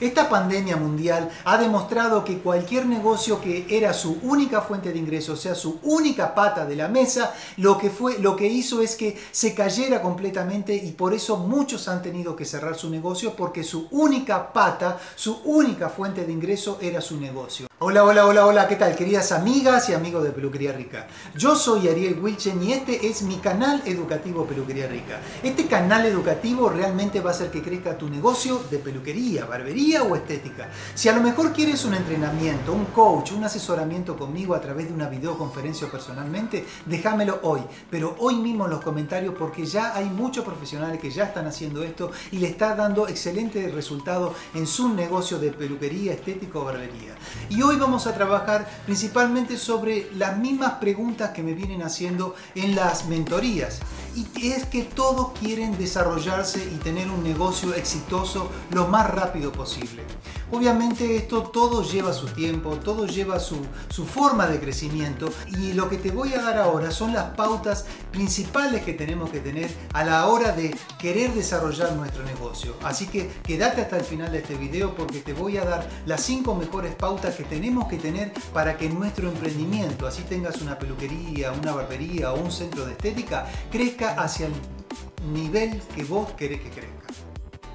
Esta pandemia mundial ha demostrado que cualquier negocio que era su única fuente de ingreso, o sea, su única pata de la mesa, lo que, fue, lo que hizo es que se cayera completamente y por eso muchos han tenido que cerrar su negocio porque su única pata, su única fuente de ingreso era su negocio. Hola, hola, hola, hola, ¿qué tal queridas amigas y amigos de Peluquería Rica? Yo soy Ariel Wilchen y este es mi canal educativo Peluquería Rica. Este canal educativo realmente va a hacer que crezca tu negocio de peluquería, barbería o estética. Si a lo mejor quieres un entrenamiento, un coach, un asesoramiento conmigo a través de una videoconferencia o personalmente, déjamelo hoy, pero hoy mismo en los comentarios porque ya hay muchos profesionales que ya están haciendo esto y le está dando excelente resultado en su negocio de peluquería, estética o barbería. Y hoy vamos a trabajar principalmente sobre las mismas preguntas que me vienen haciendo en las mentorías. Y es que todos quieren desarrollarse y tener un negocio exitoso lo más rápido posible. Obviamente esto todo lleva su tiempo, todo lleva su, su, forma de crecimiento y lo que te voy a dar ahora son las pautas principales que tenemos que tener a la hora de querer desarrollar nuestro negocio. Así que quédate hasta el final de este video porque te voy a dar las 5 mejores pautas que tenemos que tener para que nuestro emprendimiento, así tengas una peluquería, una barbería o un centro de estética, crezca hacia el nivel que vos querés que crezca.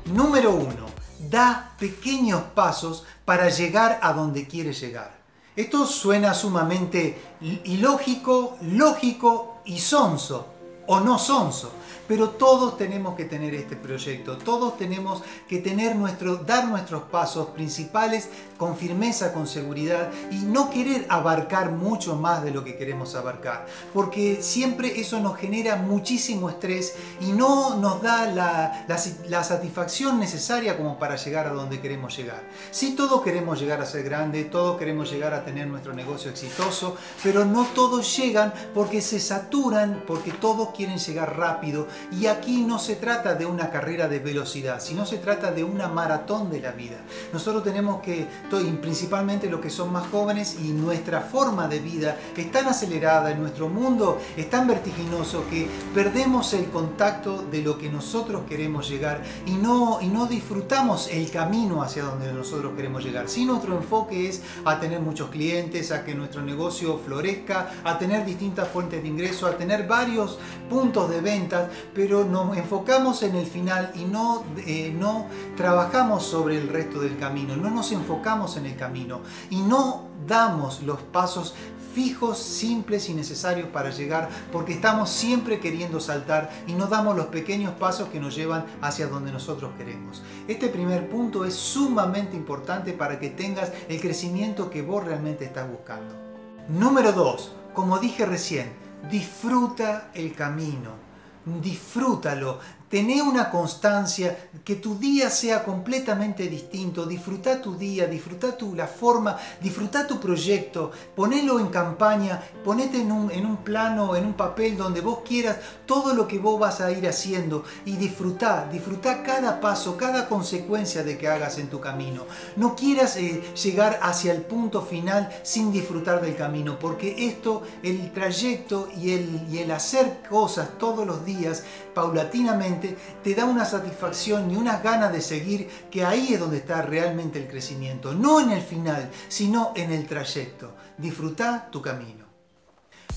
Número 1 da pequeños pasos para llegar a donde quiere llegar. Esto suena sumamente ilógico, lógico y sonso, o no sonso. Pero todos tenemos que tener este proyecto, todos tenemos que tener nuestro, dar nuestros pasos principales con firmeza, con seguridad y no querer abarcar mucho más de lo que queremos abarcar, porque siempre eso nos genera muchísimo estrés y no nos da la, la, satisfacción necesaria como para llegar a donde queremos llegar. Sí, todos queremos llegar a ser grandes, todos queremos llegar a tener nuestro negocio exitoso, pero no todos llegan porque se saturan, porque todos quieren llegar rápido y aquí no se trata de una carrera de velocidad, sino se trata de una maratón de la vida. Nosotros tenemos que, principalmente los que son más jóvenes y nuestra forma de vida es tan acelerada, en nuestro mundo es tan vertiginoso que perdemos el contacto de lo que nosotros queremos llegar y no, y no disfrutamos el camino hacia donde nosotros queremos llegar. Si nuestro enfoque es a tener muchos clientes, a que nuestro negocio florezca, a tener distintas fuentes de ingreso, a tener varios puntos de ventas, pero nos enfocamos en el final y no, eh, no trabajamos sobre el resto del camino, no nos enfocamos en el camino y no damos los pasos fijos, simples y necesarios para llegar porque estamos siempre queriendo saltar y no damos los pequeños pasos que nos llevan hacia donde nosotros queremos. Este primer punto es sumamente importante para que tengas el crecimiento que vos realmente estás buscando. Número 2. Como dije recién, disfruta el camino disfrútalo, Tené una constancia, que tu día sea completamente distinto, disfruta tu día, disfruta tu, la forma, disfruta tu proyecto, ponelo en campaña, ponete en un, en un plano, en un papel donde vos quieras todo lo que vos vas a ir haciendo. Y disfruta, disfruta cada paso, cada consecuencia de que hagas en tu camino. No quieras eh, llegar hacia el punto final sin disfrutar del camino, porque esto, el trayecto y el, y el hacer cosas todos los días, paulatinamente, te da una satisfacción y unas ganas de seguir, que ahí es donde está realmente el crecimiento. No en el final, sino en el trayecto. Disfruta tu camino.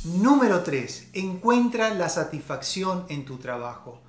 Número 3. Encuentra la satisfacción en tu trabajo.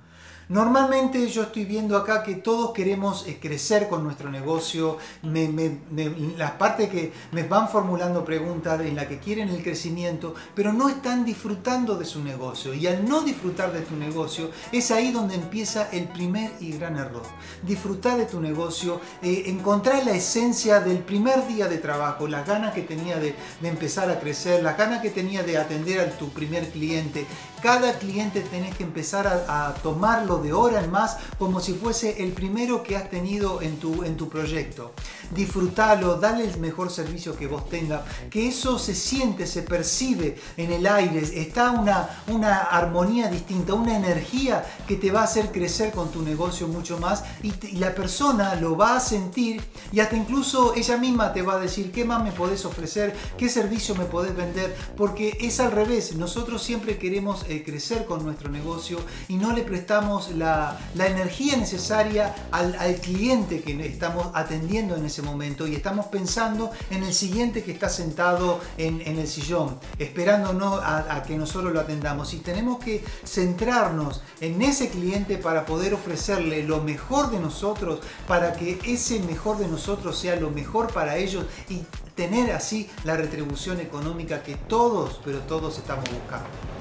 Normalmente yo estoy viendo acá que todos queremos eh, crecer con nuestro negocio, las partes que me van formulando preguntas en las que quieren el crecimiento, pero no están disfrutando de su negocio. Y al no disfrutar de tu negocio, es ahí donde empieza el primer y gran error. Disfrutar de tu negocio, eh, encontrar la esencia del primer día de trabajo, las ganas que tenía de, empezar a crecer, las ganas que tenía de atender a tu primer cliente. Cada cliente tenés que empezar a tomarlo de hora en más como si fuese el primero que has tenido en tu, en tu proyecto. Disfrútalo, dale el mejor servicio que vos tengas, que eso se siente, se percibe en el aire, está una, una armonía distinta, una energía que te va a hacer crecer con tu negocio mucho más y, la persona lo va a sentir y hasta incluso ella misma te va a decir qué más me podés ofrecer, qué servicio me podés vender, porque es al revés, nosotros siempre queremos eh, crecer con nuestro negocio y no le prestamos la, energía necesaria al, cliente que estamos atendiendo en ese momento y estamos pensando en el siguiente que está sentado en, el sillón, esperando a, a, que nosotros lo atendamos. Y tenemos que centrarnos en ese cliente para poder ofrecerle lo mejor de nosotros, para que ese mejor de nosotros sea lo mejor para ellos y tener así la retribución económica que todos, pero todos estamos buscando.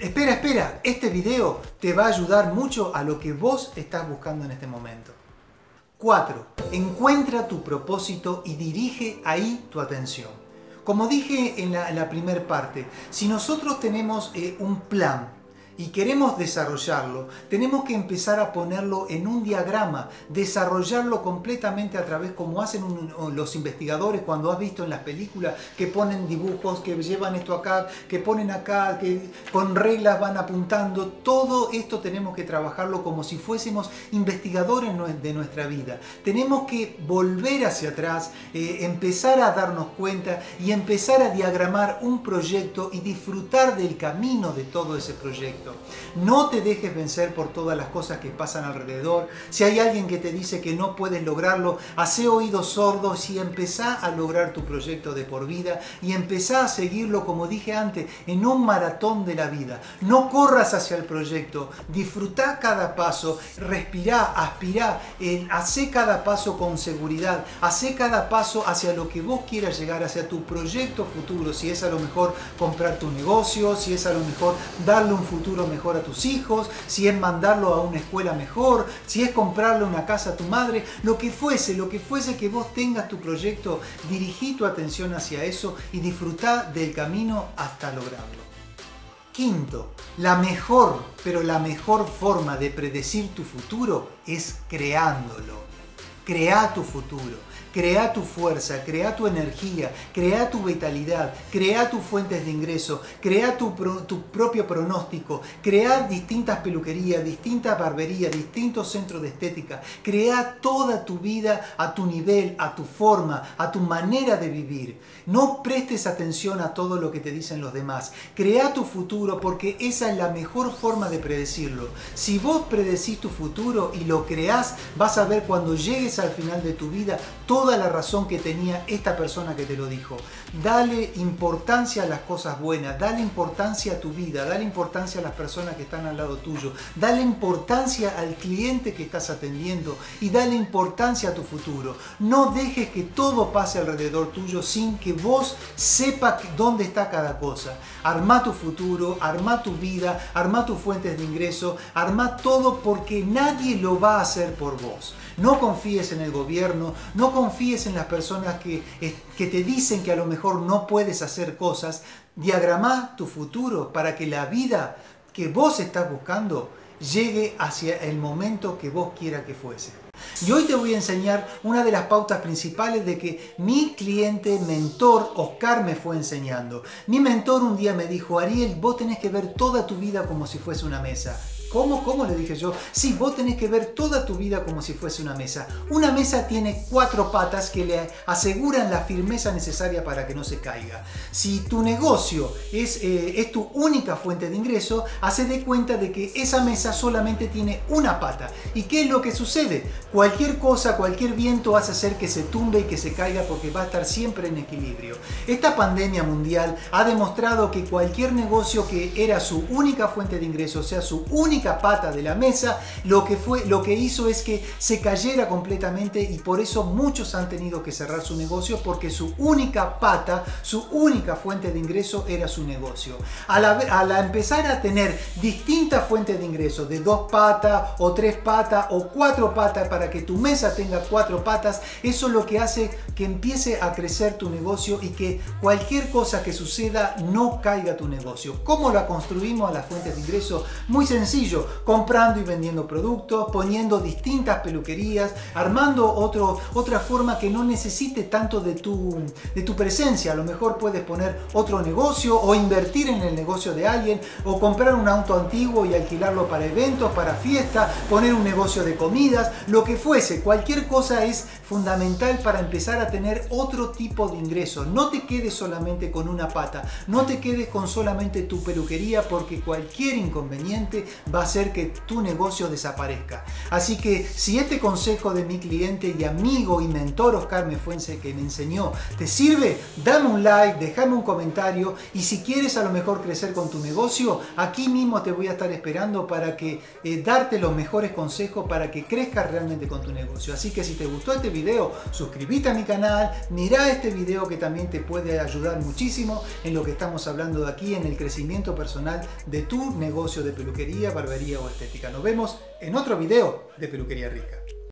Espera, espera, este video te va a ayudar mucho a lo que vos estás buscando en este momento. 4. Encuentra tu propósito y dirige ahí tu atención. Como dije en la, primera parte, si nosotros tenemos eh, un plan, y queremos desarrollarlo, tenemos que empezar a ponerlo en un diagrama, desarrollarlo completamente a través como hacen los investigadores cuando has visto en las películas que ponen dibujos, que llevan esto acá, que ponen acá, que con reglas van apuntando. Todo esto tenemos que trabajarlo como si fuésemos investigadores de nuestra vida. Tenemos que volver hacia atrás, eh, empezar a darnos cuenta y empezar a diagramar un proyecto y disfrutar del camino de todo ese proyecto. No te dejes vencer por todas las cosas que pasan alrededor. Si hay alguien que te dice que no puedes lograrlo, hace oídos sordos y empezá a lograr tu proyecto de por vida y empezá a seguirlo, como dije antes, en un maratón de la vida. No corras hacia el proyecto, disfruta cada paso, respirá, aspirá, eh, cada paso con seguridad, hace cada paso hacia lo que vos quieras llegar, hacia tu proyecto futuro. Si es a lo mejor comprar tu negocio, si es a lo mejor darle un futuro mejor a tus hijos, si es mandarlo a una escuela mejor, si es comprarle una casa a tu madre, lo que fuese, lo que fuese que vos tengas tu proyecto, dirigí tu atención hacia eso y disfrutá del camino hasta lograrlo. Quinto, la mejor, pero la mejor forma de predecir tu futuro es creándolo. Crea tu futuro. Crea tu fuerza, crea tu energía, crea tu vitalidad, crea tus fuentes de ingreso, crea tu, tu propio pronóstico, crea distintas peluquerías, distintas barberías, distintos centros de estética, crea toda tu vida a tu nivel, a tu forma, a tu manera de vivir. No prestes atención a todo lo que te dicen los demás. Crea tu futuro porque esa es la mejor forma de predecirlo. Si vos predecís tu futuro y lo creás, vas a ver cuando llegues al final de tu vida toda la razón que tenía esta persona que te lo dijo. Dale importancia a las cosas buenas, dale importancia a tu vida, dale importancia a las personas que están al lado tuyo, dale importancia al cliente que estás atendiendo y dale importancia a tu futuro. No dejes que todo pase alrededor tuyo sin que vos sepas dónde está cada cosa. Arma tu futuro, arma tu vida, arma tus fuentes de ingreso, arma todo porque nadie lo va a hacer por vos. No confíes en el gobierno, no confíes en las personas que, te dicen que a lo mejor no puedes hacer cosas. Diagrama tu futuro para que la vida que vos estás buscando llegue hacia el momento que vos quiera que fuese. Y hoy te voy a enseñar una de las pautas principales de que mi cliente mentor Oscar me fue enseñando. Mi mentor un día me dijo, Ariel, vos tenés que ver toda tu vida como si fuese una mesa. ¿Cómo? ¿Cómo? Le dije yo. Sí, vos tenés que ver toda tu vida como si fuese una mesa. Una mesa tiene cuatro patas que le aseguran la firmeza necesaria para que no se caiga. Si tu negocio es, eh, es tu única fuente de ingreso, hace de cuenta de que esa mesa solamente tiene una pata. ¿Y qué es lo que sucede? Cualquier cosa, cualquier viento hace hacer que se tumbe y que se caiga porque va a estar siempre en equilibrio. Esta pandemia mundial ha demostrado que cualquier negocio que era su única fuente de ingreso, sea su única pata de la mesa, lo que, fue, lo que hizo es que se cayera completamente y por eso muchos han tenido que cerrar su negocio porque su única pata, su única fuente de ingreso era su negocio. Al, empezar a tener distintas fuentes de ingreso, de dos patas o tres patas o cuatro patas para que tu mesa tenga cuatro patas, eso es lo que hace que empiece a crecer tu negocio y que cualquier cosa que suceda no caiga tu negocio. ¿Cómo la construimos a las fuentes de ingreso? Muy sencillo comprando y vendiendo productos, poniendo distintas peluquerías, armando otro, otra forma que no necesite tanto de tu, de tu presencia. A lo mejor puedes poner otro negocio o invertir en el negocio de alguien o comprar un auto antiguo y alquilarlo para eventos, para fiestas, poner un negocio de comidas, lo que fuese. Cualquier cosa es fundamental para empezar a tener otro tipo de ingreso. No te quedes solamente con una pata, no te quedes con solamente tu peluquería porque cualquier inconveniente va va a hacer que tu negocio desaparezca. Así que si este consejo de mi cliente y amigo y mentor Oscar Mefuense que me enseñó te sirve, dame un like, déjame un comentario y si quieres a lo mejor crecer con tu negocio, aquí mismo te voy a estar esperando para que eh, darte los mejores consejos para que crezcas realmente con tu negocio. Así que si te gustó este video, suscríbete a mi canal, mira este video que también te puede ayudar muchísimo en lo que estamos hablando de aquí, en el crecimiento personal de tu negocio de peluquería, barbería. Nos vemos en otro video de Peluquería Rica.